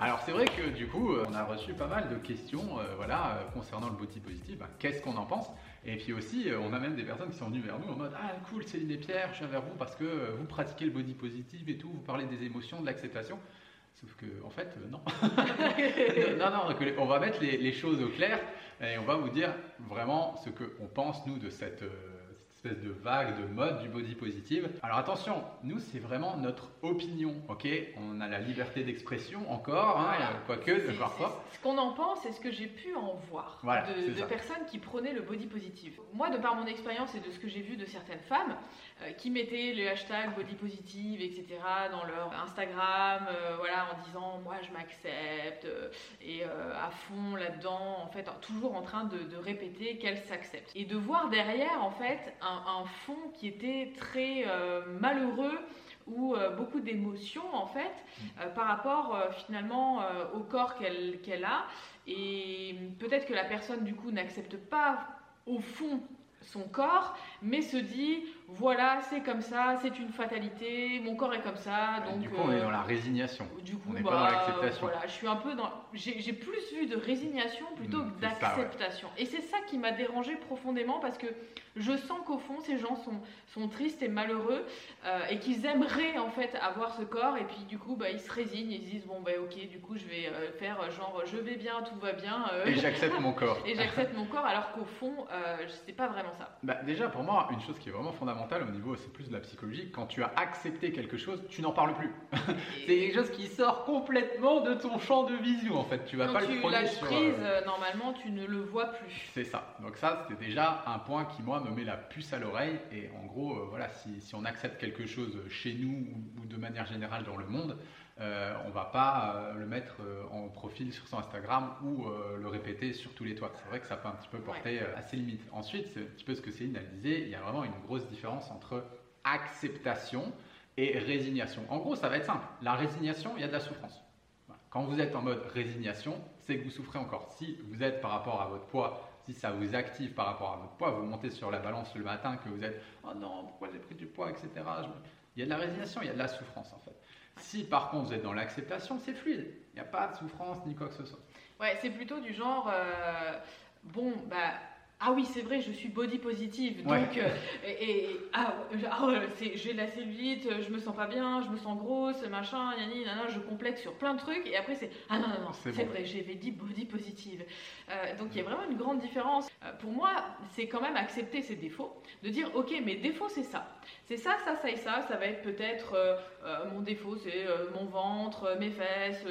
Alors c'est vrai que du coup, euh, on a reçu pas mal de questions euh, voilà, euh, concernant le body positive, Ben, qu'est-ce qu'on en pense? Et puis aussi, on a même des personnes qui sont venues vers nous en mode Ah cool Céline et Pierre, je viens vers vous parce que vous pratiquez le body positive et tout, vous parlez des émotions, de l'acceptation. Sauf que en fait, euh, non. non, non, on va mettre les, les choses au clair et on va vous dire vraiment ce qu'on pense nous de cette, euh, cette espèce de vague, de mode du body positive. Alors attention, nous c'est vraiment notre opinion, ok? On a la liberté d'expression encore, hein, Voilà. quoique parfois. Ce qu'on en pense et ce que j'ai pu en voir Voilà, de, de personnes qui prenaient le body positive. Moi, de par mon expérience et de ce que j'ai vu de certaines femmes qui mettaient le hashtag body positive, etc., dans leur Instagram, euh, voilà, en disant moi je m'accepte euh, et euh, à fond là-dedans, en fait, toujours en train de, de répéter qu'elles s'acceptent. Et de voir derrière, en fait, un, un fond qui était très euh, malheureux ou euh, beaucoup d'émotions en fait euh, par rapport euh, finalement euh, au corps qu'elle qu'elle a et peut-être que la personne du coup n'accepte pas au fond son corps mais se dit voilà c'est comme ça c'est une fatalité mon corps est comme ça donc du coup, on est euh, dans la résignation. du coup, on n'est pas bah, dans l'acceptation. Voilà, je suis un peu dans. J'ai plus vu de résignation plutôt Mm, que ouais. d'acceptation. Et c'est ça qui m'a dérangé profondément parce que je sens qu'au fond, ces gens sont, sont tristes et malheureux euh, et qu'ils aimeraient en fait avoir ce corps. Et puis du coup, bah, ils se résignent. Ils se disent bon, bah ok, du coup, je vais euh, faire euh, genre je vais bien, tout va bien. euh, Et j'accepte mon corps. et j'accepte mon corps alors qu'au fond, euh, c'est pas vraiment ça. Bah, déjà, pour moi, une chose qui est vraiment fondamentale au niveau, c'est plus de la psychologie, quand tu as accepté quelque chose, tu n'en parles plus. c'est quelque chose qui sort complètement de ton champ de vision, en fait. Tu vas Quand pas le tu prendre lâches sur... prise, euh, euh, normalement, tu ne le vois plus. C'est ça. Donc ça, c'était déjà un point qui, moi, me met la puce à l'oreille. Et en gros, euh, voilà, si, si on accepte quelque chose chez nous ou, ou de manière générale dans le monde, euh, on va pas euh, le mettre euh, en profil sur son Instagram ou euh, le répéter sur tous les toits. C'est vrai que ça peut un petit peu porter euh, à ses limites. Ensuite, c'est un petit peu ce que Céline elle disait, il y a vraiment une grosse différence entre acceptation et résignation. En gros, ça va être simple. La résignation, il y a de la souffrance. Quand vous êtes en mode résignation, c'est que vous souffrez encore. Si vous êtes par rapport à votre poids, si ça vous active par rapport à votre poids, vous montez sur la balance le matin, que vous êtes oh non, pourquoi j'ai pris du poids, etc. Il y a de la résignation, il y a de la souffrance en fait. Si par contre vous êtes dans l'acceptation, c'est fluide. Il n'y a pas de souffrance ni quoi que ce soit. Ouais, c'est plutôt du genre, euh, bon, bah, ah oui, c'est vrai, je suis body positive, Ouais. donc, euh, et, et- ah, ah j'ai la cellulite, je me sens pas bien, je me sens grosse, machin, yani, nana, je complexe sur plein de trucs, et après c'est, ah non, non, non, C'est bon. vrai, j'avais dit body positive. Euh, donc il y a vraiment une grande différence. Pour moi, c'est quand même accepter ses défauts, de dire, ok, mes défauts c'est ça. C'est ça, ça, ça et ça, ça va être peut-être, euh, euh, mon défaut c'est euh, mon ventre, mes fesses,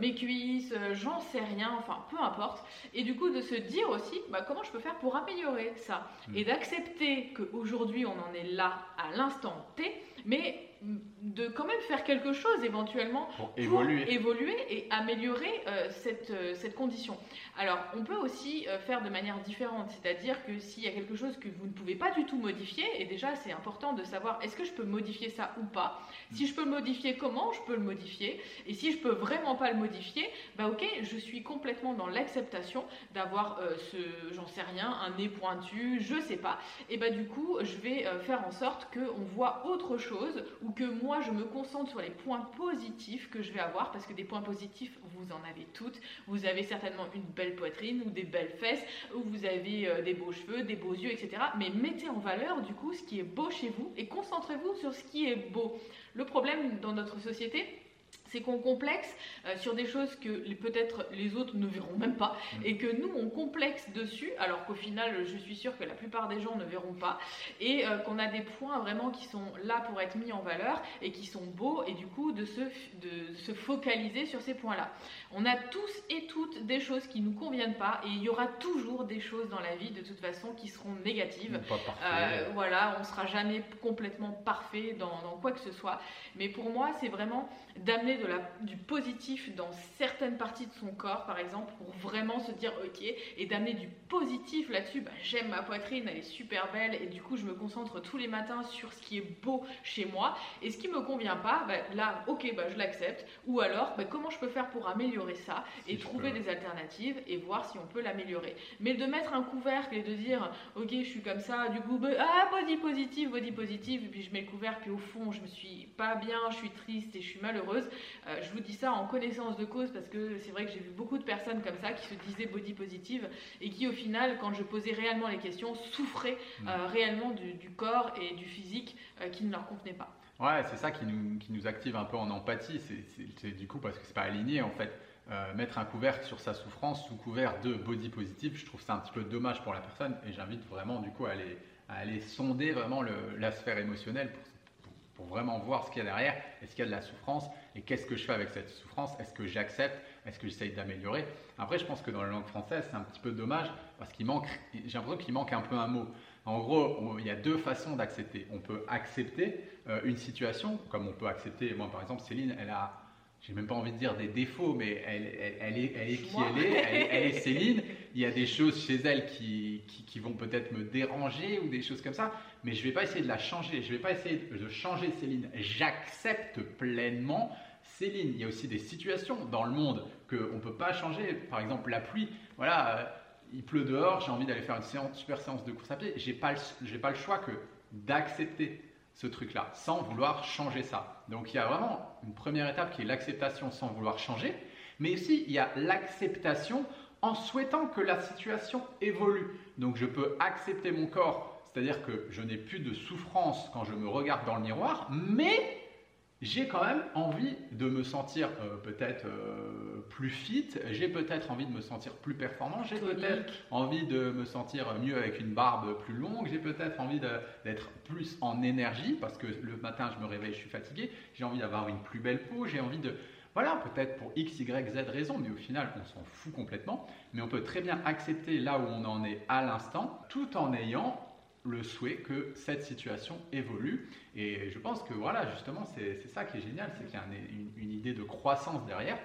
mes cuisses, j'en sais rien, enfin peu importe. Et du coup de se dire aussi bah, comment je peux faire pour améliorer ça. Et d'accepter qu'aujourd'hui on en est là à l'instant T, mais mm, de quand même faire quelque chose éventuellement Pour pour évoluer. évoluer et améliorer euh, cette, euh, cette condition. Alors, on peut aussi euh, faire de manière différente, c'est-à-dire que s'il y a quelque chose que vous ne pouvez pas du tout modifier, et déjà c'est important de savoir est-ce que je peux modifier ça ou pas? Si je peux le modifier, comment je peux le modifier? Et si je peux vraiment pas le modifier, bah ok, je suis complètement dans l'acceptation d'avoir ce, j'en sais rien, un nez pointu, je sais pas. Et bah du coup, je vais faire en sorte qu'on voit autre chose ou que moi je me concentre sur les points positifs que je vais avoir parce que des points positifs, vous en avez toutes. Vous avez certainement une belle poitrine ou des belles fesses ou vous avez euh, des beaux cheveux, des beaux yeux, etc. Mais mettez en valeur du coup ce qui est beau chez vous et concentrez-vous sur ce qui est beau. Le problème dans notre société, c'est qu'on complexe euh, sur des choses que peut-être les autres ne verront même pas mm. et que nous on complexe dessus alors qu'au final je suis sûre que la plupart des gens ne verront pas et euh, qu'on a des points vraiment qui sont là pour être mis en valeur et qui sont beaux et du coup de se, de se focaliser sur ces points là. On a tous et toutes des choses qui nous conviennent pas et il y aura toujours des choses dans la vie de toute façon qui seront négatives. Euh, voilà, on sera jamais complètement parfait dans, dans quoi que ce soit mais pour moi c'est vraiment d'amener du positif dans certaines parties de son corps, par exemple, pour vraiment se dire ok, et d'amener du positif là-dessus. Bah, j'aime ma poitrine, elle est super belle, et du coup, je me concentre tous les matins sur ce qui est beau chez moi. Et ce qui me convient pas, bah, là, ok, bah, je l'accepte. Ou alors, bah, comment je peux faire pour améliorer ça et trouver des alternatives et voir si on peut l'améliorer. Mais de mettre un couvercle et de dire ok, je suis comme ça, du coup, ah, body positif, body positif, et puis je mets le couvercle, puis au fond, je me suis pas bien, je suis triste et je suis malheureuse. Euh, je vous dis ça en connaissance de cause parce que c'est vrai que j'ai vu beaucoup de personnes comme ça qui se disaient body positive et qui au final, quand je posais réellement les questions, souffraient mm. euh, réellement du, corps et du physique euh, qui ne leur convenait pas. Ouais, c'est ça qui nous, qui nous, active un peu en empathie. C'est du coup parce que c'est pas aligné en fait. mettre un couvercle sur sa souffrance sous couvert de body positive, je trouve ça un petit peu dommage pour la personne et j'invite vraiment du coup à aller, à aller sonder vraiment le, la sphère émotionnelle pour pour vraiment voir ce qu'il y a derrière, est-ce qu'il y a de la souffrance et qu'est-ce que je fais avec cette souffrance, est-ce que j'accepte, est-ce que j'essaye d'améliorer? Après, je pense que dans la langue française, c'est un petit peu dommage parce qu'il manque, j'ai l'impression qu'il manque un peu un mot. En gros, il y a deux façons d'accepter. On peut accepter euh, une situation, comme on peut accepter, moi par exemple, Céline, elle a j'ai même pas envie de dire des défauts, mais elle, elle, est, elle est qui elle est, elle est, Céline. Il y a des choses chez elle qui, qui, vont peut-être me déranger ou des choses comme ça, mais je vais pas essayer de la changer. Je vais pas essayer de changer Céline. J'accepte pleinement Céline. Il y a aussi des situations dans le monde qu'on ne peut pas changer. Par exemple, la pluie. Voilà, euh, il pleut dehors, j'ai envie d'aller faire une séance, super séance de course à pied. J'ai pas, pas le choix que d'accepter ce truc-là, sans vouloir changer ça. Donc il y a vraiment une première étape qui est l'acceptation sans vouloir changer, mais aussi il y a l'acceptation en souhaitant que la situation évolue. Donc je peux accepter mon corps, c'est-à-dire que je n'ai plus de souffrance quand je me regarde dans le miroir, mais j'ai quand même envie de me sentir euh, peut-être euh, plus fit, j'ai peut-être envie de me sentir plus performant, j'ai peut-être envie de me sentir mieux avec une barbe plus longue, j'ai peut-être envie d'être plus en énergie parce que le matin je me réveille, je suis fatigué, j'ai envie d'avoir une plus belle peau, j'ai envie de... Voilà, peut-être pour X, Y, Z raison, mais au final on s'en fout complètement, mais on peut très bien accepter là où on en est à l'instant tout en ayant le souhait que cette situation évolue. Et je pense que voilà, justement, c'est ça qui est génial, c'est qu'il y a une, idée de croissance derrière.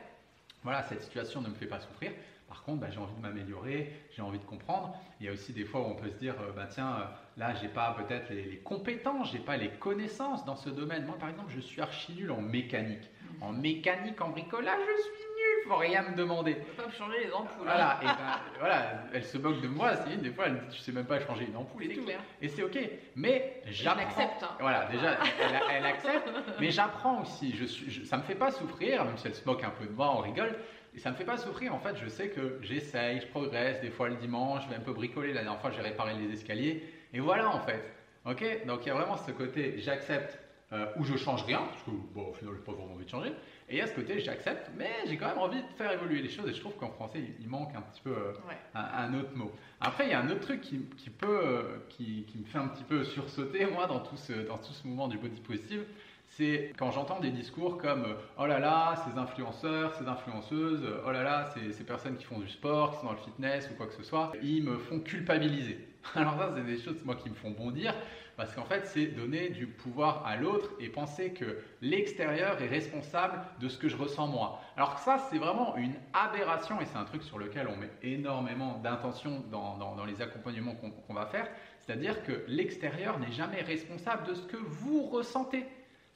Voilà, cette situation ne me fait pas souffrir. Par contre, bah, j'ai envie de m'améliorer, j'ai envie de comprendre. Il y a aussi des fois où on peut se dire, euh, bah, tiens, euh, là, j'ai pas peut-être les, les, compétences, j'ai pas les connaissances dans ce domaine. Moi, par exemple, je suis archi nul en mécanique. En mécanique, en bricolage, je suis faut rien me demander. peux pas changer les ampoules. Voilà, et ben, voilà, elle se moque de moi, Céline, des fois elle me dit, tu sais même pas changer une ampoule et tout. Et c'est ok. Mais j'apprends. accepte. Hein. Voilà, déjà, elle, accepte, mais j'apprends aussi. Je suis, ça me fait pas souffrir, même si elle se moque un peu de moi, on rigole. Et ça me fait pas souffrir, en fait, je sais que j'essaye, je progresse, des fois le dimanche, je vais un peu bricoler. La dernière fois, j'ai réparé les escaliers. Et voilà, en fait. Ok? Donc il y a vraiment ce côté, j'accepte euh, où je change rien, parce que bon, au final, j'ai pas vraiment envie de changer. Et à ce côté, j'accepte, mais j'ai quand même envie de faire évoluer les choses. Et je trouve qu'en français, il, manque un petit peu euh, un, autre mot. Après, il y a un autre truc qui, qui peut, euh, qui, qui, me fait un petit peu sursauter, moi, dans tout ce, dans tout ce mouvement du body positive. C'est quand j'entends des discours comme oh là là, ces influenceurs, ces influenceuses, oh là là, ces, personnes qui font du sport, qui sont dans le fitness ou quoi que ce soit, ils me font culpabiliser. Alors ça, c'est des choses moi qui me font bondir parce qu'en fait, c'est donner du pouvoir à l'autre et penser que l'extérieur est responsable de ce que je ressens moi. Alors ça, c'est vraiment une aberration et c'est un truc sur lequel on met énormément d'intention dans, les accompagnements qu'on va faire. C'est-à-dire que l'extérieur n'est jamais responsable de ce que vous ressentez.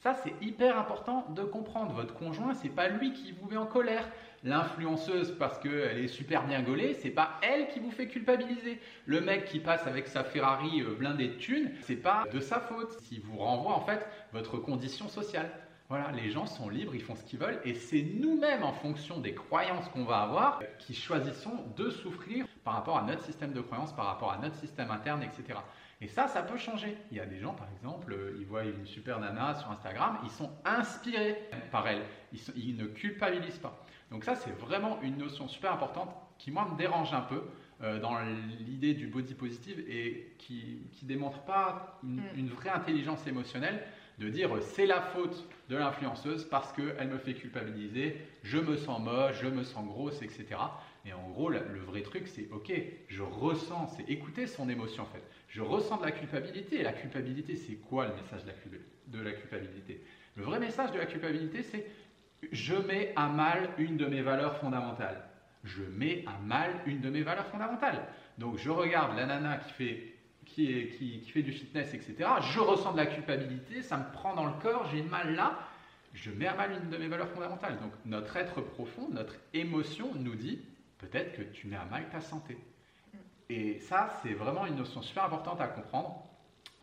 Ça, c'est hyper important de comprendre. Votre conjoint, c'est pas lui qui vous met en colère l'influenceuse parce qu'elle est super bien gaulée, c'est pas elle qui vous fait culpabiliser. Le mec qui passe avec sa Ferrari euh, blindée de thunes, c'est pas de sa faute. Si vous renvoie en fait votre condition sociale. Voilà, les gens sont libres, ils font ce qu'ils veulent, et c'est nous-mêmes, en fonction des croyances qu'on va avoir, qui choisissons de souffrir par rapport à notre système de croyances, par rapport à notre système interne, etc. Et ça, ça peut changer. Il y a des gens, par exemple, euh, ils voient une super nana sur Instagram, ils sont inspirés par elle, ils, ne culpabilisent pas. Donc ça, c'est vraiment une notion super importante qui, moi, me dérange un peu euh, dans l'idée du body positive et qui ne démontre pas une, mm. une vraie intelligence émotionnelle de dire c'est la faute de l'influenceuse parce qu'elle me fait culpabiliser, je me sens moche, je me sens grosse, etc. Et en gros, le, vrai truc, c'est ok, je ressens, c'est écouter son émotion en fait. Je ressens de la culpabilité. Et la culpabilité, c'est quoi le message de la, culpabilité? Le vrai message de la culpabilité, c'est je mets à mal une de mes valeurs fondamentales. Je mets à mal une de mes valeurs fondamentales. Donc je regarde la nana qui fait qui, fait du fitness, etc. Je ressens de la culpabilité, ça me prend dans le corps, j'ai mal là, je mets à mal une de mes valeurs fondamentales. Donc notre être profond, notre émotion nous dit que tu mets à mal ta santé. Et ça, c'est vraiment une notion super importante à comprendre.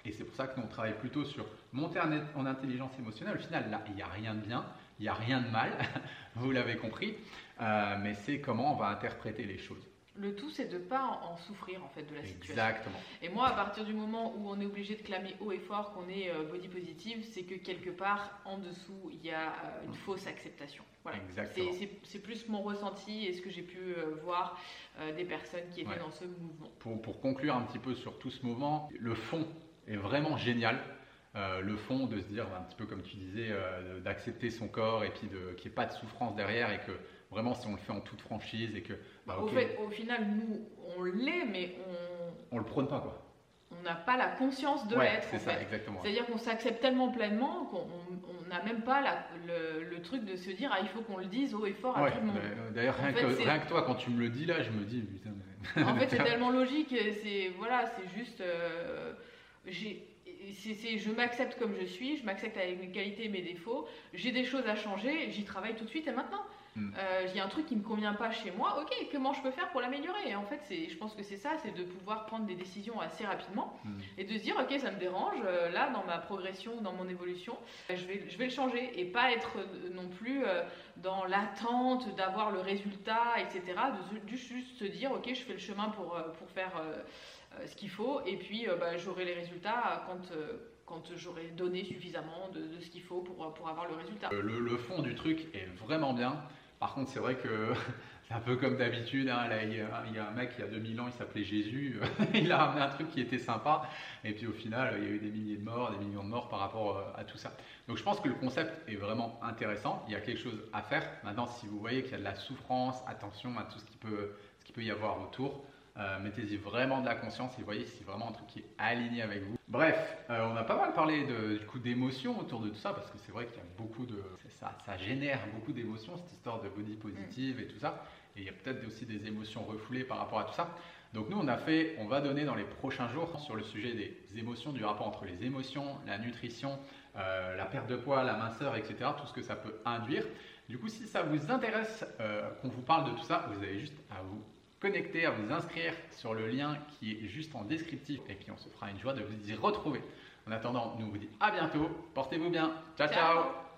Et c'est pour ça que nous, on travaille plutôt sur monter en intelligence émotionnelle. Au final, là, il n'y a rien de bien, il n'y a rien de mal, vous l'avez compris, euh, mais c'est comment on va interpréter les choses. Le tout, c'est de ne pas en souffrir en fait de la situation. Exactement. Et moi, à partir du moment où on est obligé de clamer haut et fort qu'on est euh, body positive, c'est que quelque part en dessous, il y a euh, une fausse acceptation. Voilà. C'est plus mon ressenti et ce que j'ai pu euh, voir des personnes qui étaient dans ce mouvement. Pour, pour, conclure un petit peu sur tout ce mouvement, le fond est vraiment génial. le fond de se dire un petit peu comme tu disais, d'accepter son corps et puis qu'il n'y ait pas de souffrance derrière et que vraiment si on le fait en toute franchise et que bah, au, fait, au final, nous, on l'est, mais on. On le prône pas, quoi. On n'a pas la conscience de l'être. C'est ça, exactement. C'est-à-dire qu'on s'accepte tellement pleinement qu'on n'a même pas la, le, truc de se dire ah, il faut qu'on le dise haut et fort à tout le monde. Euh, d'ailleurs, rien, que toi, quand tu me le dis là, je me dis putain. Mais... en fait, c'est tellement logique. C'est voilà, c'est juste. Euh, j'ai je m'accepte comme je suis, je m'accepte avec mes qualités et mes défauts. J'ai des choses à changer, j'y travaille tout de suite et maintenant. Mm. Euh, il y a un truc qui ne me convient pas chez moi, ok, comment je peux faire pour l'améliorer? Et en fait, je pense que c'est ça, c'est de pouvoir prendre des décisions assez rapidement mm. et de se dire, ok, ça me dérange, euh, là, dans ma progression, dans mon évolution, euh, je vais, je vais le changer et pas être non plus dans l'attente d'avoir le résultat, etc. De, juste se dire, ok, je fais le chemin pour, pour faire ce qu'il faut et puis bah, j'aurai les résultats quand quand j'aurai donné suffisamment de, ce qu'il faut pour, pour, avoir le résultat. Le, le, fond du truc est vraiment bien. Par contre, c'est vrai que c'est un peu comme d'habitude. Hein, il, y a un mec, il y a 2000 ans, il s'appelait Jésus. il a ramené un truc qui était sympa. Et puis au final, il y a eu des milliers de morts, des millions de morts par rapport euh, à tout ça. Donc je pense que le concept est vraiment intéressant. Il y a quelque chose à faire. Maintenant, si vous voyez qu'il y a de la souffrance, attention à tout ce qui peut, ce qui peut y avoir autour. Euh, mettez-y vraiment de la conscience et voyez si c'est vraiment un truc qui est aligné avec vous. Bref, euh, on a pas mal parlé de, du coup d'émotions autour de tout ça parce que c'est vrai qu'il y a beaucoup de ça, ça génère beaucoup d'émotions cette histoire de body positive et tout ça. Et il y a peut-être aussi des émotions refoulées par rapport à tout ça. Donc nous on a fait, on va donner dans les prochains jours sur le sujet des émotions, du rapport entre les émotions, la nutrition, euh, la perte de poids, la minceur, etc. Tout ce que ça peut induire. Du coup, si ça vous intéresse qu'on vous parle de tout ça, vous avez juste à vous connecter, à vous inscrire sur le lien qui est juste en descriptif et puis on se fera une joie de vous y retrouver. En attendant, nous vous dit à bientôt, portez-vous bien, ciao. ciao.